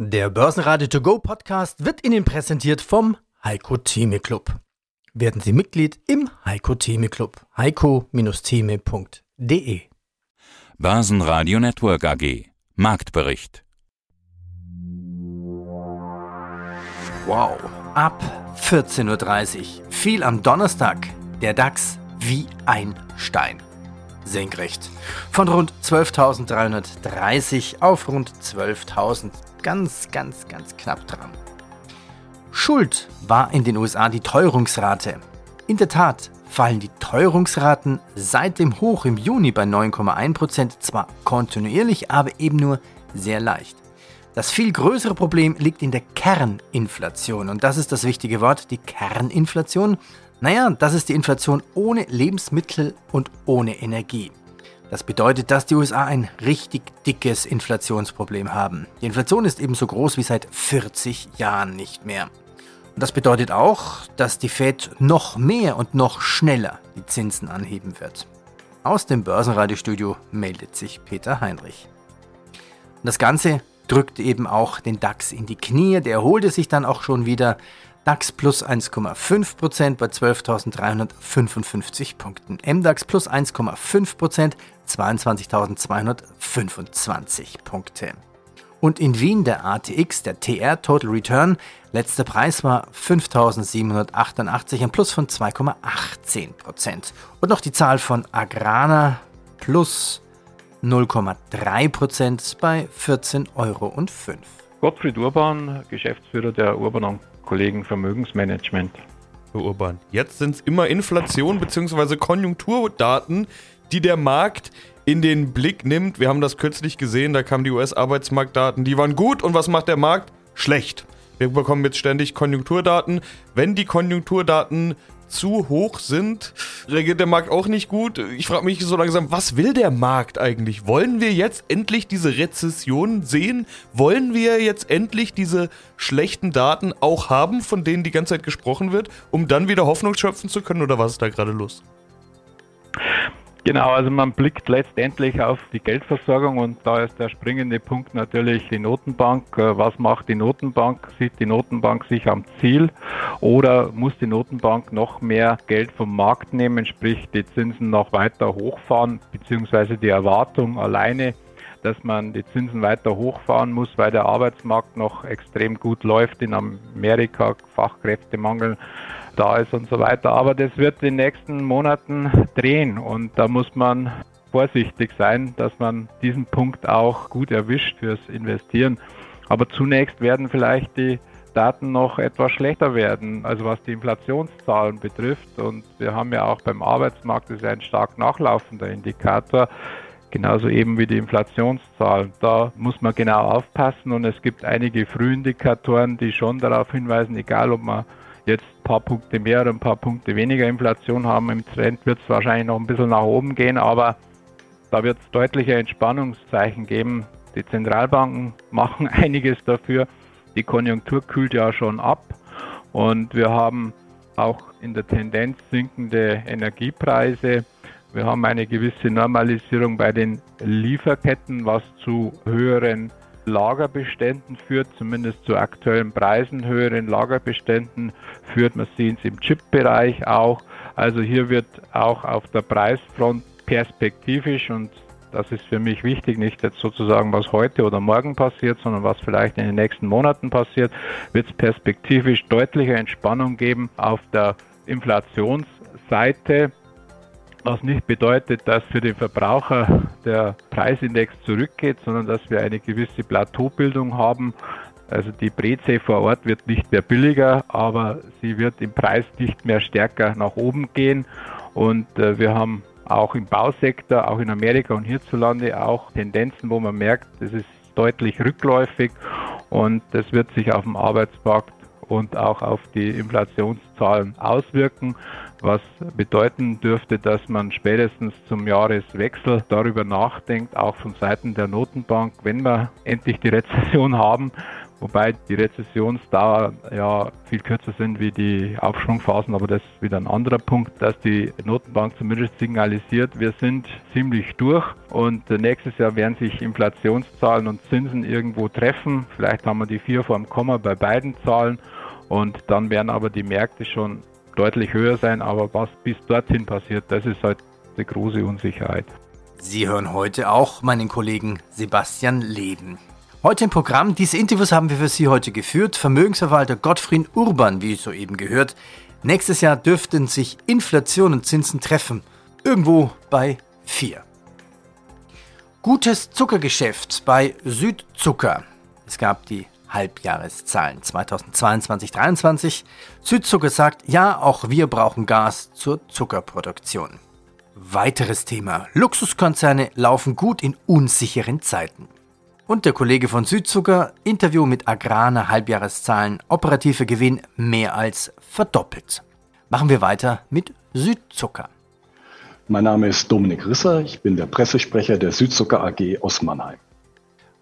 Der Börsenradio To Go Podcast wird Ihnen präsentiert vom Heiko Theme Club. Werden Sie Mitglied im Heiko Theme Club. heiko-theme.de Börsenradio Network AG Marktbericht. Wow, ab 14.30 Uhr fiel am Donnerstag. Der DAX wie ein Stein senkrecht. Von rund 12.330 auf rund 12.000. Ganz, ganz, ganz knapp dran. Schuld war in den USA die Teuerungsrate. In der Tat fallen die Teuerungsraten seit dem Hoch im Juni bei 9,1% zwar kontinuierlich, aber eben nur sehr leicht. Das viel größere Problem liegt in der Kerninflation und das ist das wichtige Wort, die Kerninflation. Naja, das ist die Inflation ohne Lebensmittel und ohne Energie. Das bedeutet, dass die USA ein richtig dickes Inflationsproblem haben. Die Inflation ist ebenso groß wie seit 40 Jahren nicht mehr. Und das bedeutet auch, dass die Fed noch mehr und noch schneller die Zinsen anheben wird. Aus dem Börsenradiostudio meldet sich Peter Heinrich. Und das Ganze drückte eben auch den DAX in die Knie. Der erholte sich dann auch schon wieder. DAX plus 1,5% bei 12.355 Punkten. MDAX plus 1,5%, 22.225 Punkte. Und in Wien der ATX, der TR Total Return, letzter Preis war 5.788, ein Plus von 2,18%. Und noch die Zahl von Agrana plus 0,3% bei 14,05 Euro. Gottfried Urban, Geschäftsführer der Urban Kollegen Vermögensmanagement. Urban. Jetzt sind es immer Inflation bzw. Konjunkturdaten, die der Markt in den Blick nimmt. Wir haben das kürzlich gesehen, da kamen die US-Arbeitsmarktdaten, die waren gut und was macht der Markt? Schlecht. Wir bekommen jetzt ständig Konjunkturdaten. Wenn die Konjunkturdaten zu hoch sind, reagiert der Markt auch nicht gut. Ich frage mich so langsam, was will der Markt eigentlich? Wollen wir jetzt endlich diese Rezession sehen? Wollen wir jetzt endlich diese schlechten Daten auch haben, von denen die ganze Zeit gesprochen wird, um dann wieder Hoffnung schöpfen zu können? Oder was ist da gerade los? Genau, also man blickt letztendlich auf die Geldversorgung und da ist der springende Punkt natürlich die Notenbank. Äh, was macht die Notenbank? Sieht die Notenbank sich am Ziel oder muss die Notenbank noch mehr Geld vom Markt nehmen, sprich die Zinsen noch weiter hochfahren, beziehungsweise die Erwartung alleine dass man die Zinsen weiter hochfahren muss, weil der Arbeitsmarkt noch extrem gut läuft in Amerika, Fachkräftemangel da ist und so weiter. Aber das wird in den nächsten Monaten drehen und da muss man vorsichtig sein, dass man diesen Punkt auch gut erwischt fürs Investieren. Aber zunächst werden vielleicht die Daten noch etwas schlechter werden, also was die Inflationszahlen betrifft. Und wir haben ja auch beim Arbeitsmarkt, das ist ein stark nachlaufender Indikator, genauso eben wie die Inflationszahlen. Da muss man genau aufpassen und es gibt einige Frühindikatoren, die schon darauf hinweisen, egal ob man jetzt ein paar Punkte mehr oder ein paar Punkte weniger Inflation haben. Im Trend wird es wahrscheinlich noch ein bisschen nach oben gehen, aber da wird es deutliche Entspannungszeichen geben. Die Zentralbanken machen einiges dafür. Die Konjunktur kühlt ja schon ab und wir haben auch in der Tendenz sinkende Energiepreise. Wir haben eine gewisse Normalisierung bei den Lieferketten, was zu höheren Lagerbeständen führt, zumindest zu aktuellen Preisen, höheren Lagerbeständen führt. Man sieht es im Chip-Bereich auch. Also hier wird auch auf der Preisfront perspektivisch und das ist für mich wichtig, nicht jetzt sozusagen, was heute oder morgen passiert, sondern was vielleicht in den nächsten Monaten passiert, wird es perspektivisch deutliche Entspannung geben auf der Inflationsseite was nicht bedeutet, dass für den Verbraucher der Preisindex zurückgeht, sondern dass wir eine gewisse Plateaubildung haben. Also die Breze vor Ort wird nicht mehr billiger, aber sie wird im Preis nicht mehr stärker nach oben gehen. Und äh, wir haben auch im Bausektor, auch in Amerika und hierzulande auch Tendenzen, wo man merkt, es ist deutlich rückläufig und das wird sich auf dem Arbeitsmarkt und auch auf die Inflationszahlen auswirken, was bedeuten dürfte, dass man spätestens zum Jahreswechsel darüber nachdenkt, auch von Seiten der Notenbank, wenn wir endlich die Rezession haben, wobei die Rezessionsdauer ja viel kürzer sind wie die Aufschwungphasen, aber das ist wieder ein anderer Punkt, dass die Notenbank zumindest signalisiert, wir sind ziemlich durch und nächstes Jahr werden sich Inflationszahlen und Zinsen irgendwo treffen. Vielleicht haben wir die vier vor dem Komma bei beiden Zahlen und dann werden aber die Märkte schon deutlich höher sein, aber was bis dorthin passiert, das ist halt eine große Unsicherheit. Sie hören heute auch meinen Kollegen Sebastian Leben. Heute im Programm, diese Interviews haben wir für Sie heute geführt. Vermögensverwalter Gottfried Urban, wie soeben gehört. Nächstes Jahr dürften sich Inflation und Zinsen treffen. Irgendwo bei 4. Gutes Zuckergeschäft bei Südzucker. Es gab die Halbjahreszahlen 2022-23. Südzucker sagt, ja, auch wir brauchen Gas zur Zuckerproduktion. Weiteres Thema. Luxuskonzerne laufen gut in unsicheren Zeiten. Und der Kollege von Südzucker, Interview mit Agrana Halbjahreszahlen, operativer Gewinn mehr als verdoppelt. Machen wir weiter mit Südzucker. Mein Name ist Dominik Risser, ich bin der Pressesprecher der Südzucker AG aus Mannheim.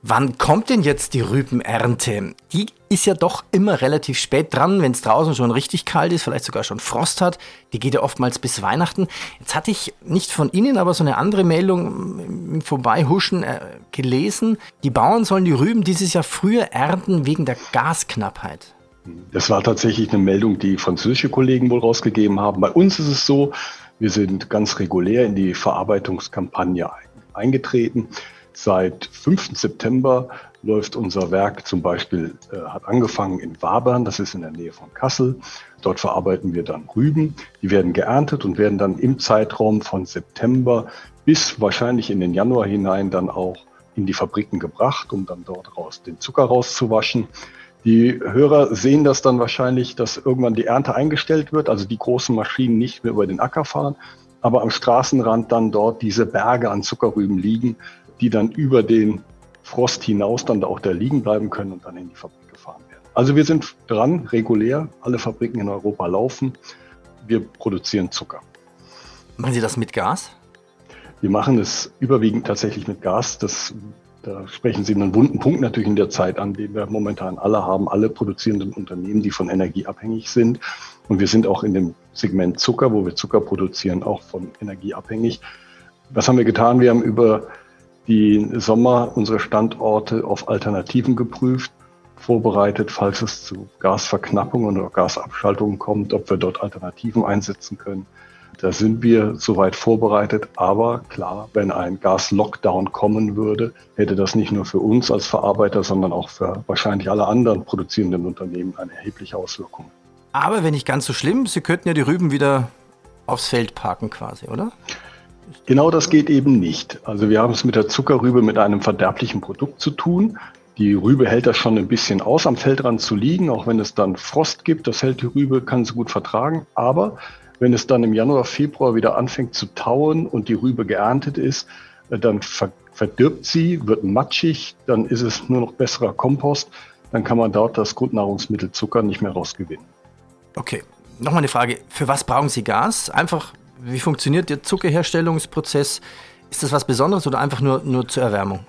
Wann kommt denn jetzt die Rübenernte? Die ist ja doch immer relativ spät dran, wenn es draußen schon richtig kalt ist, vielleicht sogar schon Frost hat. Die geht ja oftmals bis Weihnachten. Jetzt hatte ich nicht von Ihnen, aber so eine andere Meldung im Vorbeihuschen äh, gelesen. Die Bauern sollen die Rüben dieses Jahr früher ernten wegen der Gasknappheit. Das war tatsächlich eine Meldung, die französische Kollegen wohl rausgegeben haben. Bei uns ist es so, wir sind ganz regulär in die Verarbeitungskampagne eingetreten. Seit 5. September läuft unser Werk zum Beispiel, äh, hat angefangen in Wabern, das ist in der Nähe von Kassel. Dort verarbeiten wir dann Rüben. Die werden geerntet und werden dann im Zeitraum von September bis wahrscheinlich in den Januar hinein dann auch in die Fabriken gebracht, um dann dort raus den Zucker rauszuwaschen. Die Hörer sehen das dann wahrscheinlich, dass irgendwann die Ernte eingestellt wird, also die großen Maschinen nicht mehr über den Acker fahren, aber am Straßenrand dann dort diese Berge an Zuckerrüben liegen, die dann über den Frost hinaus dann da auch da liegen bleiben können und dann in die Fabrik gefahren werden. Also wir sind dran, regulär. Alle Fabriken in Europa laufen. Wir produzieren Zucker. Machen Sie das mit Gas? Wir machen es überwiegend tatsächlich mit Gas. Das, da sprechen Sie einen wunden Punkt natürlich in der Zeit an, den wir momentan alle haben, alle produzierenden Unternehmen, die von Energie abhängig sind. Und wir sind auch in dem Segment Zucker, wo wir Zucker produzieren, auch von Energie abhängig. Was haben wir getan? Wir haben über die Sommer unsere Standorte auf Alternativen geprüft, vorbereitet, falls es zu Gasverknappungen oder Gasabschaltungen kommt, ob wir dort Alternativen einsetzen können. Da sind wir soweit vorbereitet. Aber klar, wenn ein Gas-Lockdown kommen würde, hätte das nicht nur für uns als Verarbeiter, sondern auch für wahrscheinlich alle anderen produzierenden Unternehmen eine erhebliche Auswirkung. Aber wenn nicht ganz so schlimm, Sie könnten ja die Rüben wieder aufs Feld parken quasi, oder? Genau das geht eben nicht. Also wir haben es mit der Zuckerrübe mit einem verderblichen Produkt zu tun. Die Rübe hält das schon ein bisschen aus, am Feldrand zu liegen, auch wenn es dann Frost gibt. Das hält die Rübe, kann sie gut vertragen. Aber wenn es dann im Januar, Februar wieder anfängt zu tauen und die Rübe geerntet ist, äh, dann verdirbt sie, wird matschig, dann ist es nur noch besserer Kompost. Dann kann man dort das Grundnahrungsmittel Zucker nicht mehr rausgewinnen. Okay, nochmal eine Frage. Für was brauchen Sie Gas? Einfach wie funktioniert der Zuckerherstellungsprozess? Ist das was Besonderes oder einfach nur, nur zur Erwärmung?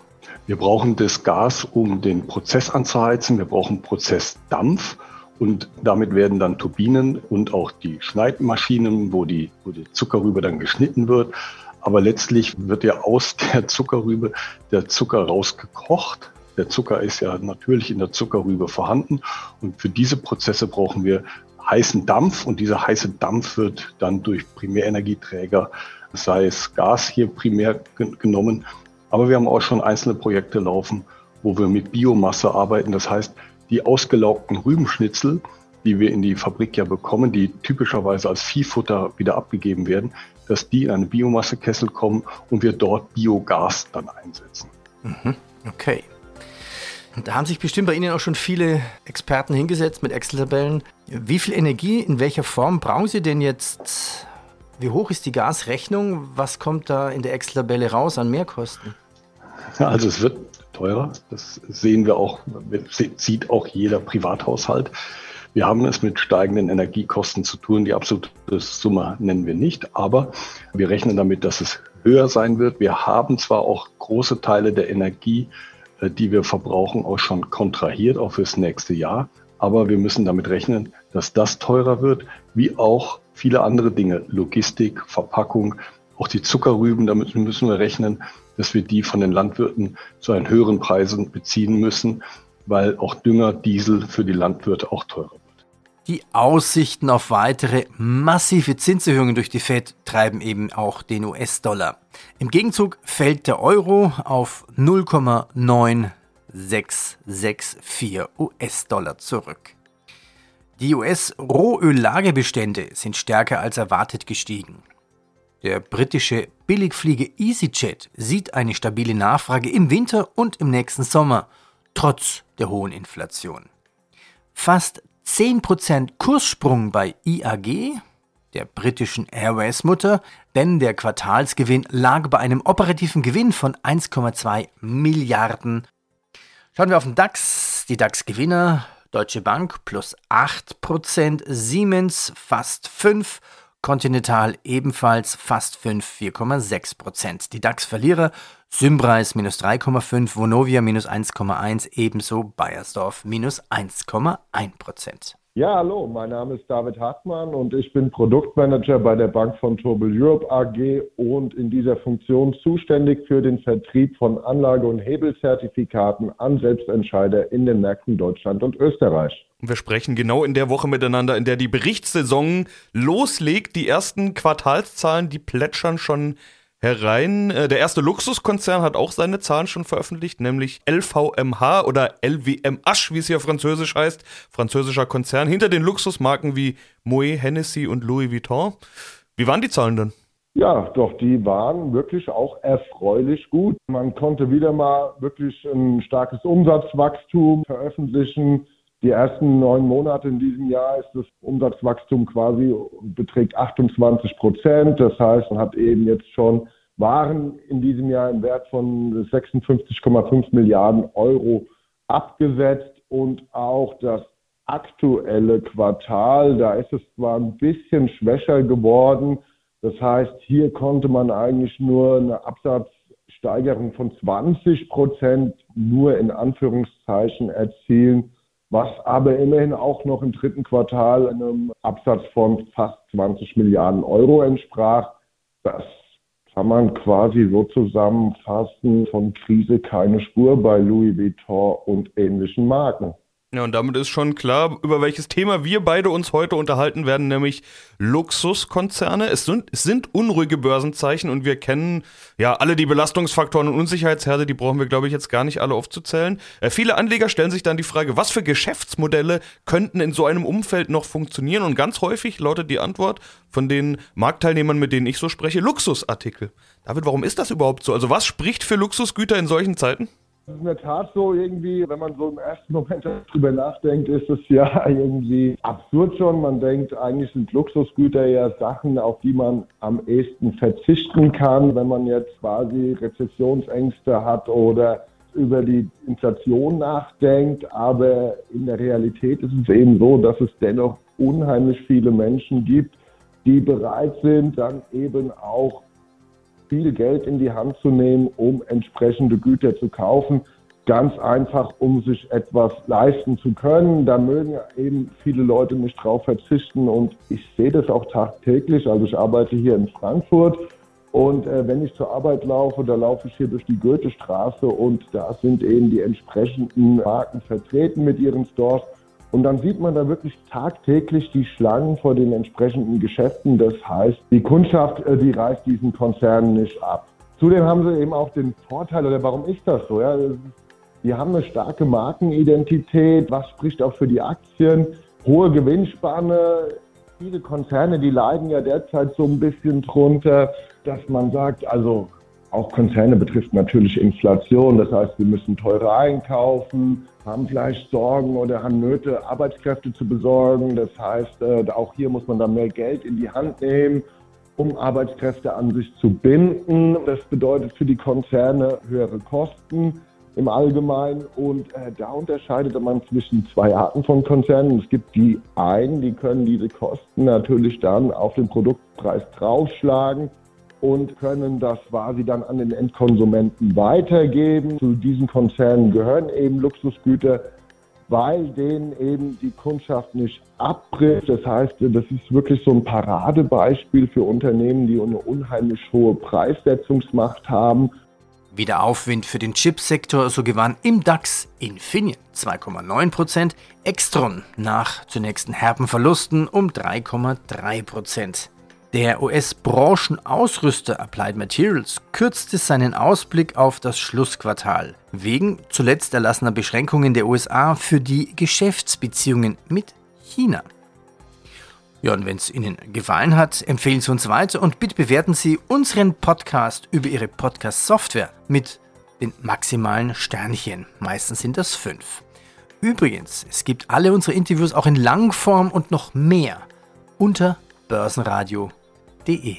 Wir brauchen das Gas, um den Prozess anzuheizen. Wir brauchen Prozessdampf und damit werden dann Turbinen und auch die Schneidmaschinen, wo die, wo die Zuckerrübe dann geschnitten wird. Aber letztlich wird ja aus der Zuckerrübe der Zucker rausgekocht. Der Zucker ist ja natürlich in der Zuckerrübe vorhanden. Und für diese Prozesse brauchen wir heißen Dampf und dieser heiße Dampf wird dann durch Primärenergieträger, sei es Gas hier primär genommen, aber wir haben auch schon einzelne Projekte laufen, wo wir mit Biomasse arbeiten. Das heißt, die ausgelaugten Rübenschnitzel, die wir in die Fabrik ja bekommen, die typischerweise als Viehfutter wieder abgegeben werden, dass die in eine Biomassekessel kommen und wir dort Biogas dann einsetzen. Mhm. Okay. Da haben sich bestimmt bei Ihnen auch schon viele Experten hingesetzt mit Excel-Tabellen. Wie viel Energie in welcher Form brauchen Sie denn jetzt? Wie hoch ist die Gasrechnung? Was kommt da in der Excel-Tabelle raus an Mehrkosten? Also es wird teurer. Das sehen wir auch, sieht auch jeder Privathaushalt. Wir haben es mit steigenden Energiekosten zu tun. Die absolute Summe nennen wir nicht, aber wir rechnen damit, dass es höher sein wird. Wir haben zwar auch große Teile der Energie die wir verbrauchen, auch schon kontrahiert, auch fürs nächste Jahr. Aber wir müssen damit rechnen, dass das teurer wird, wie auch viele andere Dinge, Logistik, Verpackung, auch die Zuckerrüben, damit müssen wir rechnen, dass wir die von den Landwirten zu einen höheren Preisen beziehen müssen, weil auch Dünger, Diesel für die Landwirte auch teurer wird. Die Aussichten auf weitere massive Zinserhöhungen durch die Fed treiben eben auch den US-Dollar. Im Gegenzug fällt der Euro auf 0,9664 US-Dollar zurück. Die US-Rohöllagebestände sind stärker als erwartet gestiegen. Der britische Billigfliege EasyJet sieht eine stabile Nachfrage im Winter und im nächsten Sommer, trotz der hohen Inflation. Fast 10% Kurssprung bei IAG, der britischen Airways-Mutter, denn der Quartalsgewinn lag bei einem operativen Gewinn von 1,2 Milliarden. Schauen wir auf den DAX, die DAX-Gewinner, Deutsche Bank plus 8%, Siemens fast 5%, Continental ebenfalls fast 5, 4,6 Prozent. Die DAX-Verlierer Sympreis minus 3,5, Vonovia minus 1,1, ebenso Bayersdorf minus 1,1 Prozent. Ja, hallo, mein Name ist David Hartmann und ich bin Produktmanager bei der Bank von Turbel Europe AG und in dieser Funktion zuständig für den Vertrieb von Anlage- und Hebelzertifikaten an Selbstentscheider in den Märkten Deutschland und Österreich. Wir sprechen genau in der Woche miteinander, in der die Berichtssaison loslegt. Die ersten Quartalszahlen, die plätschern schon herein. Äh, der erste Luxuskonzern hat auch seine Zahlen schon veröffentlicht, nämlich LVMH oder LVMH, wie es hier französisch heißt. Französischer Konzern hinter den Luxusmarken wie Moet, Hennessy und Louis Vuitton. Wie waren die Zahlen denn? Ja, doch, die waren wirklich auch erfreulich gut. Man konnte wieder mal wirklich ein starkes Umsatzwachstum veröffentlichen. Die ersten neun Monate in diesem Jahr ist das Umsatzwachstum quasi beträgt 28 Prozent. Das heißt, man hat eben jetzt schon Waren in diesem Jahr im Wert von 56,5 Milliarden Euro abgesetzt und auch das aktuelle Quartal, da ist es zwar ein bisschen schwächer geworden. Das heißt, hier konnte man eigentlich nur eine Absatzsteigerung von 20 Prozent nur in Anführungszeichen erzielen was aber immerhin auch noch im dritten Quartal einem Absatz von fast 20 Milliarden Euro entsprach. Das kann man quasi so zusammenfassen, von Krise keine Spur bei Louis Vuitton und ähnlichen Marken. Ja, und damit ist schon klar, über welches Thema wir beide uns heute unterhalten werden, nämlich Luxuskonzerne. Es sind, es sind unruhige Börsenzeichen und wir kennen ja alle die Belastungsfaktoren und Unsicherheitsherde, die brauchen wir, glaube ich, jetzt gar nicht alle aufzuzählen. Äh, viele Anleger stellen sich dann die Frage, was für Geschäftsmodelle könnten in so einem Umfeld noch funktionieren? Und ganz häufig lautet die Antwort von den Marktteilnehmern, mit denen ich so spreche, Luxusartikel. David, warum ist das überhaupt so? Also was spricht für Luxusgüter in solchen Zeiten? Ist in der Tat so irgendwie, wenn man so im ersten Moment darüber nachdenkt, ist es ja irgendwie absurd schon. Man denkt, eigentlich sind Luxusgüter ja Sachen, auf die man am ehesten verzichten kann, wenn man jetzt quasi Rezessionsängste hat oder über die Inflation nachdenkt. Aber in der Realität ist es eben so, dass es dennoch unheimlich viele Menschen gibt, die bereit sind, dann eben auch viel Geld in die Hand zu nehmen, um entsprechende Güter zu kaufen. Ganz einfach, um sich etwas leisten zu können. Da mögen eben viele Leute nicht drauf verzichten und ich sehe das auch tagtäglich. Also ich arbeite hier in Frankfurt und äh, wenn ich zur Arbeit laufe, da laufe ich hier durch die Goethestraße und da sind eben die entsprechenden Marken vertreten mit ihren Stores. Und dann sieht man da wirklich tagtäglich die Schlangen vor den entsprechenden Geschäften. Das heißt, die Kundschaft, äh, die reißt diesen Konzernen nicht ab. Zudem haben sie eben auch den Vorteil, oder warum ist das so? Ja, die haben eine starke Markenidentität, was spricht auch für die Aktien, hohe Gewinnspanne. Viele Konzerne, die leiden ja derzeit so ein bisschen drunter, dass man sagt, also auch Konzerne betrifft natürlich Inflation. Das heißt, wir müssen teurer einkaufen, haben vielleicht Sorgen oder haben Nöte, Arbeitskräfte zu besorgen. Das heißt, äh, auch hier muss man dann mehr Geld in die Hand nehmen, um Arbeitskräfte an sich zu binden. Das bedeutet für die Konzerne höhere Kosten im Allgemeinen. Und äh, da unterscheidet man zwischen zwei Arten von Konzernen. Es gibt die einen, die können diese Kosten natürlich dann auf den Produktpreis draufschlagen und können das quasi dann an den Endkonsumenten weitergeben. Zu diesen Konzernen gehören eben Luxusgüter, weil denen eben die Kundschaft nicht abbricht. Das heißt, das ist wirklich so ein Paradebeispiel für Unternehmen, die eine unheimlich hohe Preissetzungsmacht haben. Wieder Aufwind für den Chipsektor, so gewann im DAX Infineon 2,9%, Extron nach zunächst herben Verlusten um 3,3%. Der US-Branchenausrüster Applied Materials kürzte seinen Ausblick auf das Schlussquartal wegen zuletzt erlassener Beschränkungen der USA für die Geschäftsbeziehungen mit China. Ja, und wenn es Ihnen gefallen hat, empfehlen Sie uns weiter und bitte bewerten Sie unseren Podcast über Ihre Podcast-Software mit den maximalen Sternchen. Meistens sind das fünf. Übrigens, es gibt alle unsere Interviews auch in Langform und noch mehr unter börsenradio.de.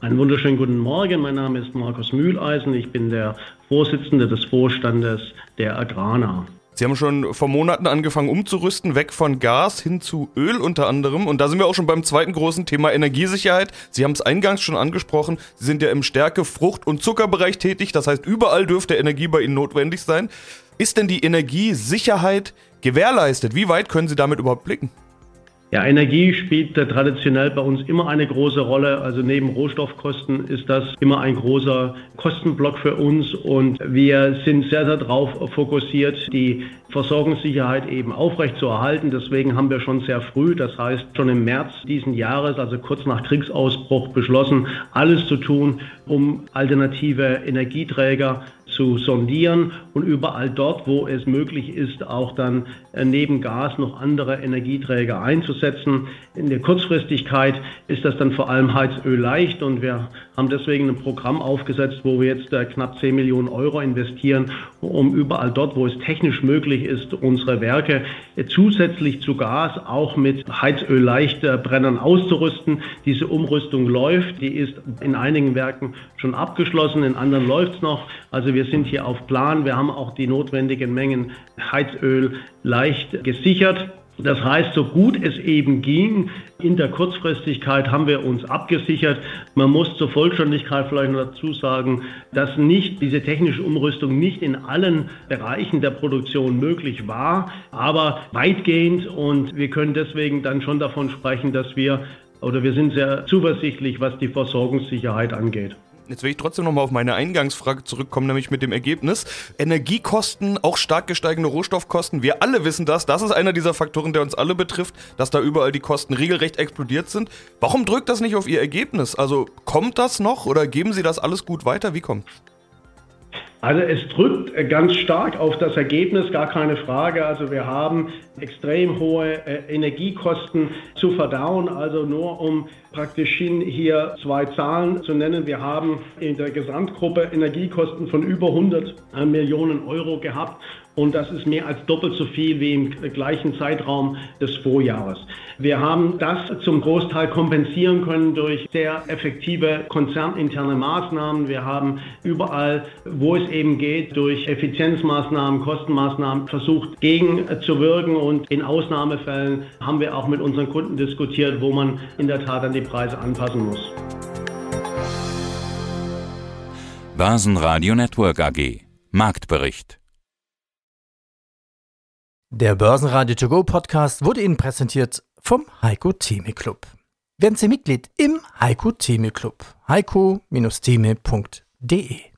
Einen wunderschönen guten Morgen. Mein Name ist Markus Mühleisen. Ich bin der Vorsitzende des Vorstandes der Agrana. Sie haben schon vor Monaten angefangen umzurüsten, weg von Gas hin zu Öl unter anderem. Und da sind wir auch schon beim zweiten großen Thema Energiesicherheit. Sie haben es eingangs schon angesprochen. Sie sind ja im Stärke-, Frucht- und Zuckerbereich tätig. Das heißt, überall dürfte Energie bei Ihnen notwendig sein. Ist denn die Energiesicherheit gewährleistet? Wie weit können Sie damit überhaupt blicken? Ja, Energie spielt traditionell bei uns immer eine große Rolle. Also neben Rohstoffkosten ist das immer ein großer Kostenblock für uns und wir sind sehr, sehr darauf fokussiert, die Versorgungssicherheit eben aufrecht zu erhalten. Deswegen haben wir schon sehr früh, das heißt schon im März diesen Jahres, also kurz nach Kriegsausbruch, beschlossen, alles zu tun, um alternative Energieträger zu sondieren und überall dort, wo es möglich ist, auch dann äh, neben Gas noch andere Energieträger einzusetzen. In der Kurzfristigkeit ist das dann vor allem Heizöl leicht und wir haben deswegen ein Programm aufgesetzt, wo wir jetzt äh, knapp 10 Millionen Euro investieren, um überall dort, wo es technisch möglich ist, unsere Werke äh, zusätzlich zu Gas auch mit Heizöl leicht Brennern auszurüsten. Diese Umrüstung läuft, die ist in einigen Werken schon abgeschlossen, in anderen läuft es noch. Also wir sind hier auf Plan. Wir haben auch die notwendigen Mengen Heizöl leicht gesichert. Das heißt, so gut es eben ging, in der Kurzfristigkeit haben wir uns abgesichert. Man muss zur Vollständigkeit vielleicht noch dazu sagen, dass nicht diese technische Umrüstung nicht in allen Bereichen der Produktion möglich war, aber weitgehend und wir können deswegen dann schon davon sprechen, dass wir oder wir sind sehr zuversichtlich, was die Versorgungssicherheit angeht. Jetzt will ich trotzdem nochmal auf meine Eingangsfrage zurückkommen, nämlich mit dem Ergebnis. Energiekosten, auch stark gesteigende Rohstoffkosten. Wir alle wissen das. Das ist einer dieser Faktoren, der uns alle betrifft, dass da überall die Kosten regelrecht explodiert sind. Warum drückt das nicht auf Ihr Ergebnis? Also kommt das noch oder geben Sie das alles gut weiter? Wie kommt's? Also es drückt ganz stark auf das Ergebnis, gar keine Frage. Also wir haben extrem hohe äh, Energiekosten zu verdauen. Also nur um praktisch hier zwei Zahlen zu nennen. Wir haben in der Gesamtgruppe Energiekosten von über 100 äh, Millionen Euro gehabt und das ist mehr als doppelt so viel wie im gleichen Zeitraum des Vorjahres. Wir haben das zum Großteil kompensieren können durch sehr effektive konzerninterne Maßnahmen. Wir haben überall, wo es eben geht, durch Effizienzmaßnahmen, Kostenmaßnahmen versucht gegenzuwirken und in Ausnahmefällen haben wir auch mit unseren Kunden diskutiert, wo man in der Tat an die Preise anpassen muss. Basen Network AG Marktbericht Der Börsenradio To Go Podcast wurde Ihnen präsentiert vom Heiko Theme Club. Werden Sie Mitglied im Heiko Theme Club. heiko-theme.de